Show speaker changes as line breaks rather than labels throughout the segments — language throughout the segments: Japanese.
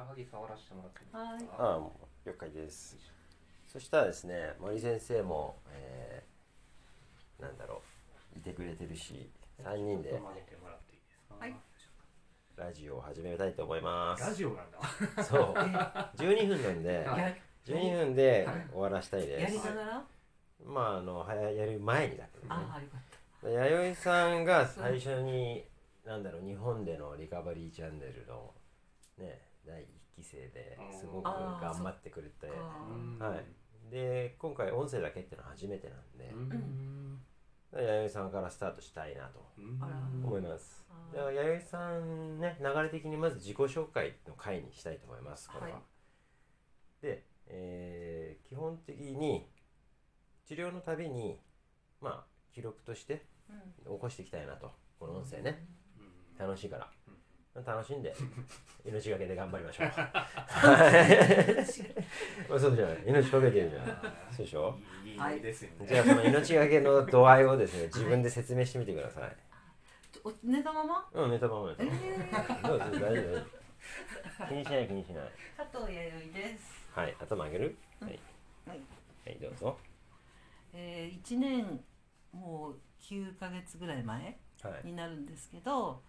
らはぎ触らせてもらっていいです。か
はい。
ああもう了解です。そしたらですね森先生も、えー、なんだろういてくれてるし3人で
ちょっと曲げてもらっていいですか？
はい。
ラジオを始めたいと思います。
ラジオなんだ。
そう。12分なんで
はい
や
12分で終わらしたい
や
です。
りながら？
まああのはややる前にだけどね。
ああよかった。
弥生さんが最初になんだろう日本でのリカバリーチャンネルのね第1期生ですごく頑張ってくれて
あ
はい。で今回音声だけっていうのは初めてなんで
うん。
弥生さんからスタートしたいなと思います。
あー
では弥生さんね流れ的にまず自己紹介の回にしたいと思いますこれは、
はい。
で、えー基本的に治療のたびにまあ記録として
うん。
起こしていきたいなとこの音声ね。
うん。
楽しいから楽しんで 命がけで頑張りましょう。はいそうじゃない。命かけてるじゃん。そうでしょ？
いい
じゃあその命がけの度合いをですね自分で説明してみてください
お寝たまま
うん寝たまま寝た
え
ま
ー
うぞ大丈夫大丈夫気にしない気にしない
加藤弥生です
はい頭上げるはい
はい
はいどうぞ
えー、1年もう9ヶ月ぐらい前
はい
になるんですけど、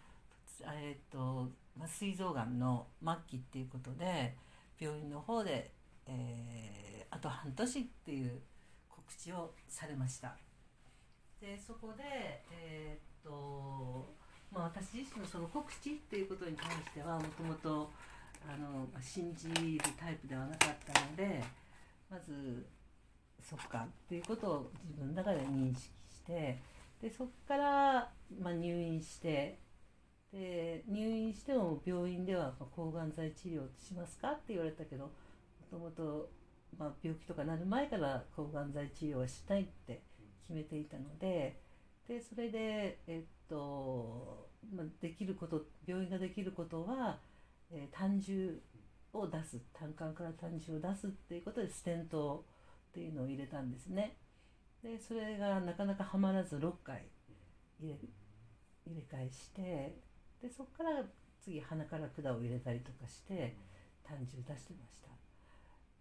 えーとまあ、膵臓がんの末期っていうことで病院の方で、えーあと半年っていう告知をされました。でそこでえーと、まあ、私自身のその告知っていうことに関してはもともとあの信じるタイプではなかったのでまずそっかっていうことを自分の中で認識してでそこから、まあ、入院してで入院しても病院では抗がん剤治療しますかって言われたけどもともと病気とかなる前から抗がん剤治療はしないって決めていたのででそれで、えっとまあ、できること病院ができることは、えー胆汁を出す胆管から胆汁を出すっていうことでステントっていうのを入れたんですね。でそれがなかなかはまらず6回入れ替えしてでそこから次鼻から管を入れたりとかして胆汁出してました。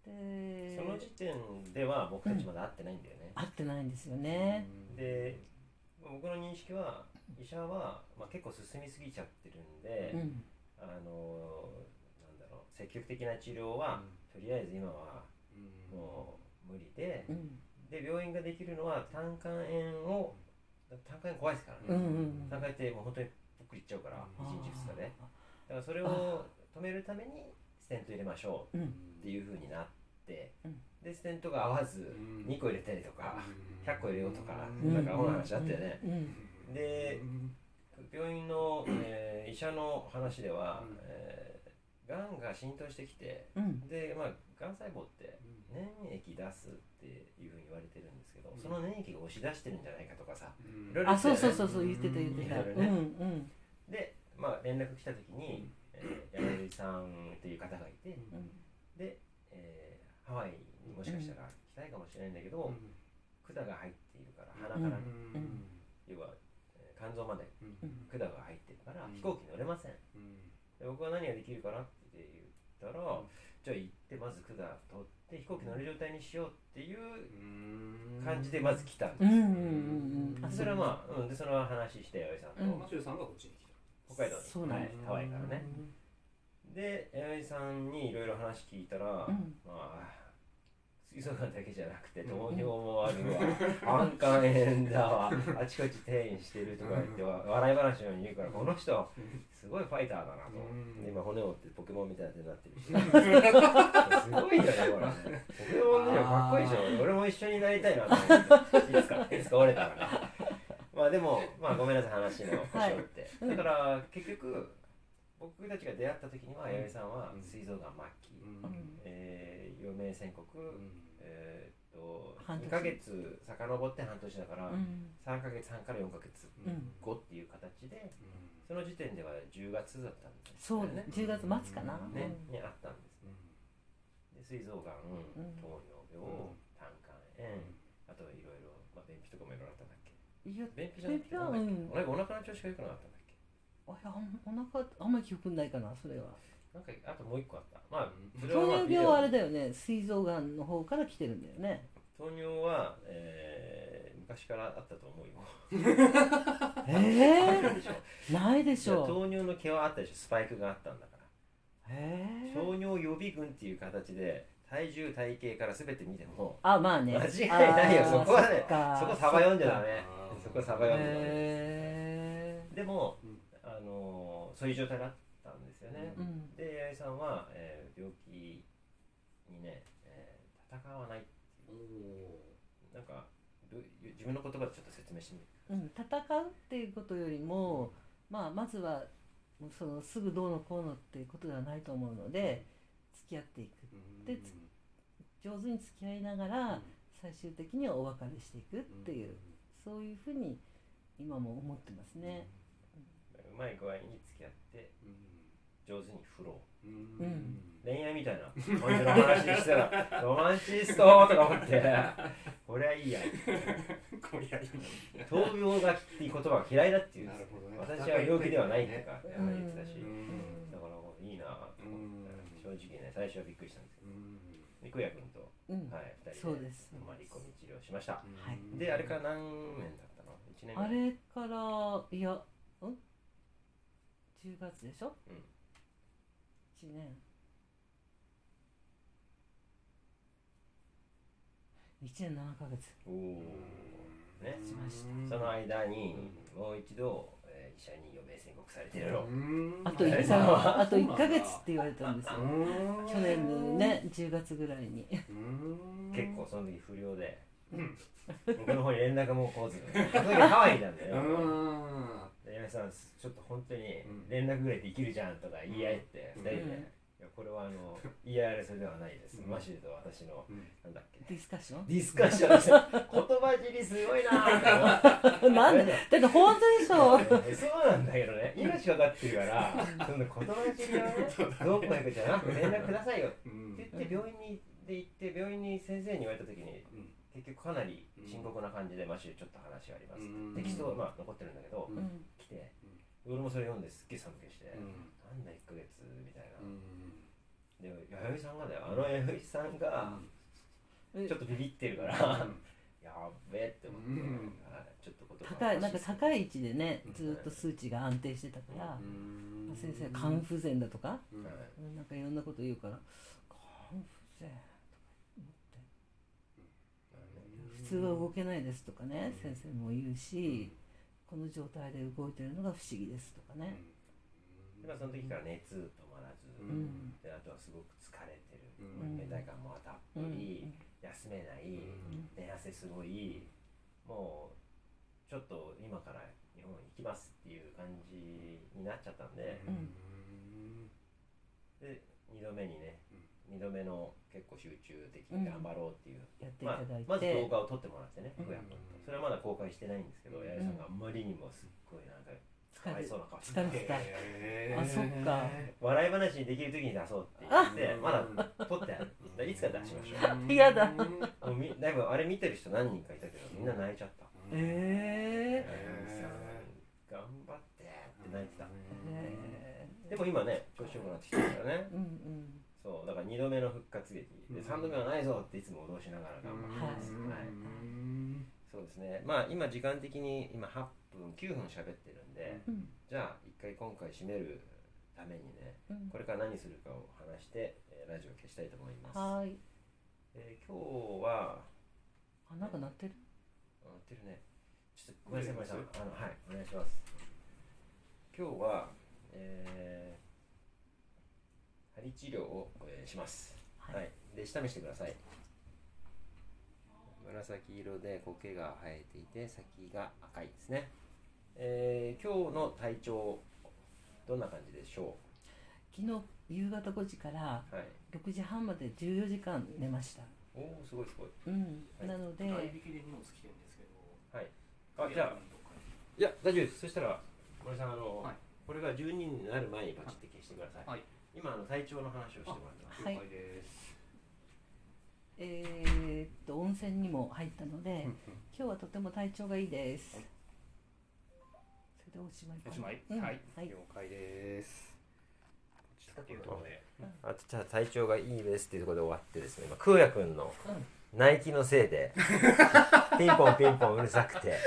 で
その時点では僕たちまだ会ってないんだよね。
合ってないんですよね、
で僕の認識は医者は、まあ、結構進みすぎちゃってるんで、
うん。
あのなんだろう積極的な治療は、とりあえず今はもう無理で、
うん。
で病院ができるのは胆管炎を胆管炎怖いですからね、
うんうん
胆管炎ってもう本当にくりいっちゃうから、
あ
1日2日で。
ー
だからそれを止めるためにステント入れましょう
うん。
っていう風になって、
うん。
でステントが合わず
うん。
2個入れたりとか、100個入れようとか、
うん。
なんかアホな話あったよね、
うん。
で病院の、えー医者の話では、
うん。
えーがんが浸透してきて
うん。
でまあがん細胞って粘液出すっていうふうに言われてるんですけど、その粘液が押し出してるんじゃないかとかさいろいろ
あ
言ってたよね。
そうそうそうそう言ってた言ってた、
ね。
うんうん
でまあ連絡来た時に、えー、山口さんっていう方がいて
うん。
で、えーハワイにもしかしたら来たいかもしれないんだけど、管が入っているから鼻から、
うん。
要は、えー肝臓まで
うん。
管が入ってるから、
うん。
飛行機乗れません。で僕は何ができるかなって言ったら、じゃあ行ってまず管取って飛行機乗れる状態にしようっていう感じでまず来たんですよ、
うんうんうんうん
それはまあ、うん、でその話して弥生さんと、
うん。
マシューさんがこっちに来た
北海道に。
そうなんです
はい、ハワイからね、で弥生さんにいろいろ話聞いたら、
うん。
まあ水槽館だけじゃなくて糖尿もあるわ。安肝炎だわあちこち転移してるとか言っては笑い話のように言うからこの人すごいファイターだなと。
うん。
で今骨折ってポケモンみたいな手になってるし すごいよねこれ。ねポケモンねかっこいいでしょ。俺も一緒になりたいなと思って。いつかいつか折れたらねまあでもまあごめんなさい話の腰折って、
はい
だから結局僕たちが出会った時には弥生さんは膵臓がん。末期、えー、余命宣告、えーっと
半年。
2ヶ月遡って半年だから、
うん。
3ヶ月半から4ヶ月
うん。
後っていう形でその時点では10月だったんです
そう
よね
10月末かな、
ね、
うん。
にあったんですで膵臓がん、
ん。
糖尿病、胆管炎、あといろいろ、まあ、便秘とかもいろいろあったんだっけ
いや
便秘じゃなくて
便秘は
なんだっけお腹お腹の調子が良くなかったんだっけ？
あいやお腹あんまり記憶ないかなそれは。
なんかあともう一個あった。まあ
うん
それはま
糖尿病はあれ
だ
だよね。膵臓がんの方から来てるんだよね。
糖尿は、えー、昔からあったと思うよ。
え
あるでしょ。
ー、ないでしょう。
糖尿の毛はあったでしょ。スパイクがあったんだから。
えー、
糖尿予備軍っていう形で体重体型から全て見ても
あまあね。
間違いないよ。
あー
そこはね
っか。
そこサバ読んじゃダメそこサバ読んじゃダメ
へ
でも、
うん。
あのーそういう状態だったんですよね、
ーうん。
で八重さんは、えー病気にね、えー戦わないって
お
いう。なんか自分の言葉でちょっと説明してみる
うん、戦うっていうことよりも、まあ、まずはそのすぐどうのこうのっていうことではないと思うので付き合っていく。
ー
でつ上手に付き合いながら最終的にはお別れしていくっていう、そういうふうに今も思ってますね。
うまい具合に付き合って上手に振ろう。
うん。
うん
恋愛みたいな感じの話でしたら ロマンチストとか思って。これはいいや。
こりゃいい
闘病がっていう言葉は嫌いだっていう。
ね。
私は病気ではないってか
うん
言ってたし。
うん。
だからいいなと思って。正直ね最初はびっくりしたんですけど
うん。
三久也君と、
うん。
はい、2人で
そうです。
泊まり込み治療しました。
はい。
であれから何年だったの？1年ぐらい。
あれからいやん？10月でしょ、
うん。
1年。1年7ヶ月。
おおね。
しました。
その間にもう一度、えー医者に余命宣告されてるの。
あと
あれ
1
さんは
ヶあと1ヶ月って言われたんですよ。
うん。
去年のね10月ぐらいに。
うん。
結構その時不良で。
うん
僕の方に連絡も来ず。そ の時ハワイにいたんだ
う
よ
ん。
で矢部さんちょっと本当に
うん。
連絡ぐらいできるじゃんとか言い合って
うん。
2人で、これはあの 言い合い争いではないです、
うん。
マシューと私の
うん。
なんだっけ。
ディスカッション？
ディスカッションです。言葉尻すごいなーって思って
なんで？だって本当でしょ？
えそうなんだけどね。命かかってるからその言葉尻はね どうこうやくじゃなくて連絡くださいよって
うん
言って病院にで行って病院に先生に言われた時に
うん。
結局かなり深刻な感じでマシューちょっと話があります。
うん。
テキストはまあ残ってるんだけど
うん。
うん。
来て俺もそれ読んですっげえ寒気して
うん。
なんだ1ヶ月みたいな。
うん。
で弥生さんがだよ。あの弥生さんが
え。
ちょっとビビってるからやっべえって思ってちょっと言葉
高いなんか高
い。
い位置でね
うん。
ずっと数値が安定してたから、
うん。
先生肝不全だとか？
うん。
うんなんかいろんなこと言うから肝不全とか思って普通は動けないですとかね
うん
先生も言うしこの状態で動いてるのが不思議ですとかね。
まあその時から熱止まらずであとはすごく疲れてる。
うん。
倦怠感もたっぷ
うん。
り休めない
うん。
寝汗すごいもうちょっと今から日本行きますっていう感じになっちゃったんでで2度目にね2度目の結構集中的に頑張ろうっていう。
やってい
まあ
ただいて、
まず動画を撮ってもらってね
うん。
福山君と。それはまだ公開してないんですけど
うん。
八重さんがあんまりにもすっごいなんかかわいそうな顔して
疲れてた
へー
あそっか。
笑い話にできる時に出そうって言ってまだ撮ってある。いつか出しましょう。
嫌だ。
もうみだいぶあれ見てる人何人かいたけどみんな泣いちゃった。
え
八重さん。頑張ってって泣いてた。
ー、え
でも今ね調子よくなってきてるからね。
ー、うんうん
そうだから2度目の復活劇。で
うん。
3度目はないぞっていつも脅しながら頑張ってます、
うん。
はい。そうですね。まあ今時間的に今8分9分喋ってるんで
うん。
じゃあ一回今回締めるためにね
うん。
これから何するかを話して、えーラジオを消したいと思います、
は
えー今日は
あなんか鳴ってる？
あ鳴ってるね。ちょっとごめんなさいごめんなさいあのはいお願いします。今日はえー、針治療を、えーします。
はい。
はい、で下見してください。紫色で苔が生えていて先が赤いですね、えー今日の体調どんな感じでしょ
昨日夕方5時から
うはい。
6時半まで14時間寝ました。
おおすごいすごい。
うん、
はい。
なので
代引きで荷物来てるんですけど。
はい。あじゃあいや大丈夫です。そしたら森さんあの、
はい。
これが12になる前にパチって消してください、
はい
今あの体調の話をしてもらってます
はい。
了解です。
えーっと温泉にも入ったので今日はとても体調がいいです、
はい。
それでおしまい
おしまい？
うん。
はい。
はい。
了解です。っていうところで
あとじゃあ体調がいいですっていうところで終わってですね。今空也くんの
うん。
ナイキのせいで ピンポンピンポンうるさくて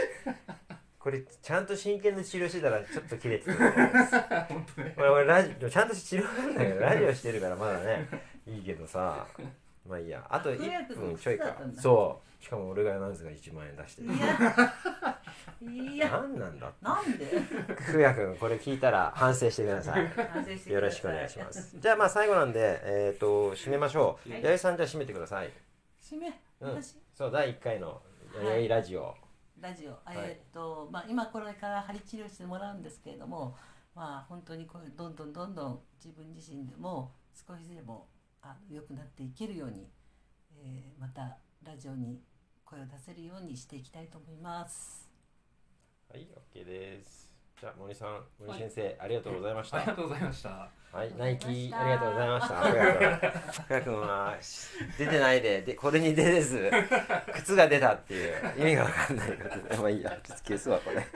これちゃんと真剣に治療してたらちょっと切れてた。と思います
本当ね。
これ俺ラジオちゃんと治療なんだけど ラジオしてるからまだね。いいけどさ。まあいいや。あと
あ空也君
1分ちょいか。
そう。
しかも俺がなぜか？1万円出して。る
いや。いや。
何なんだ
なんで？
空也くんこれ聞いたら反省してください。よろしくお願いします。じゃあまあ最後なんでえっ、と締めましょう。
はい。
八重さんじゃあ締めてください。
締め？
うん。
私？
そう第1回の弥生ラジオ、
ラジオ、
い
えーっとまあ、今これから針治療してもらうんですけれども、まあ、本当にこれどんどんどんどん自分自身でも少しでもあ良くなっていけるように、えーまたラジオに声を出せるようにしていきたいと思います。
はい、OK です。じゃあ森さん、森先生、ありがとうございました。は
ありがとうございました
い、ナイキ
ありが
ありがとうございました。ありがとう。深谷君は出てないで、でこれに出れず靴が出たっていう意味がわかんないことで、まあいいや、ちょっと消すわこれ。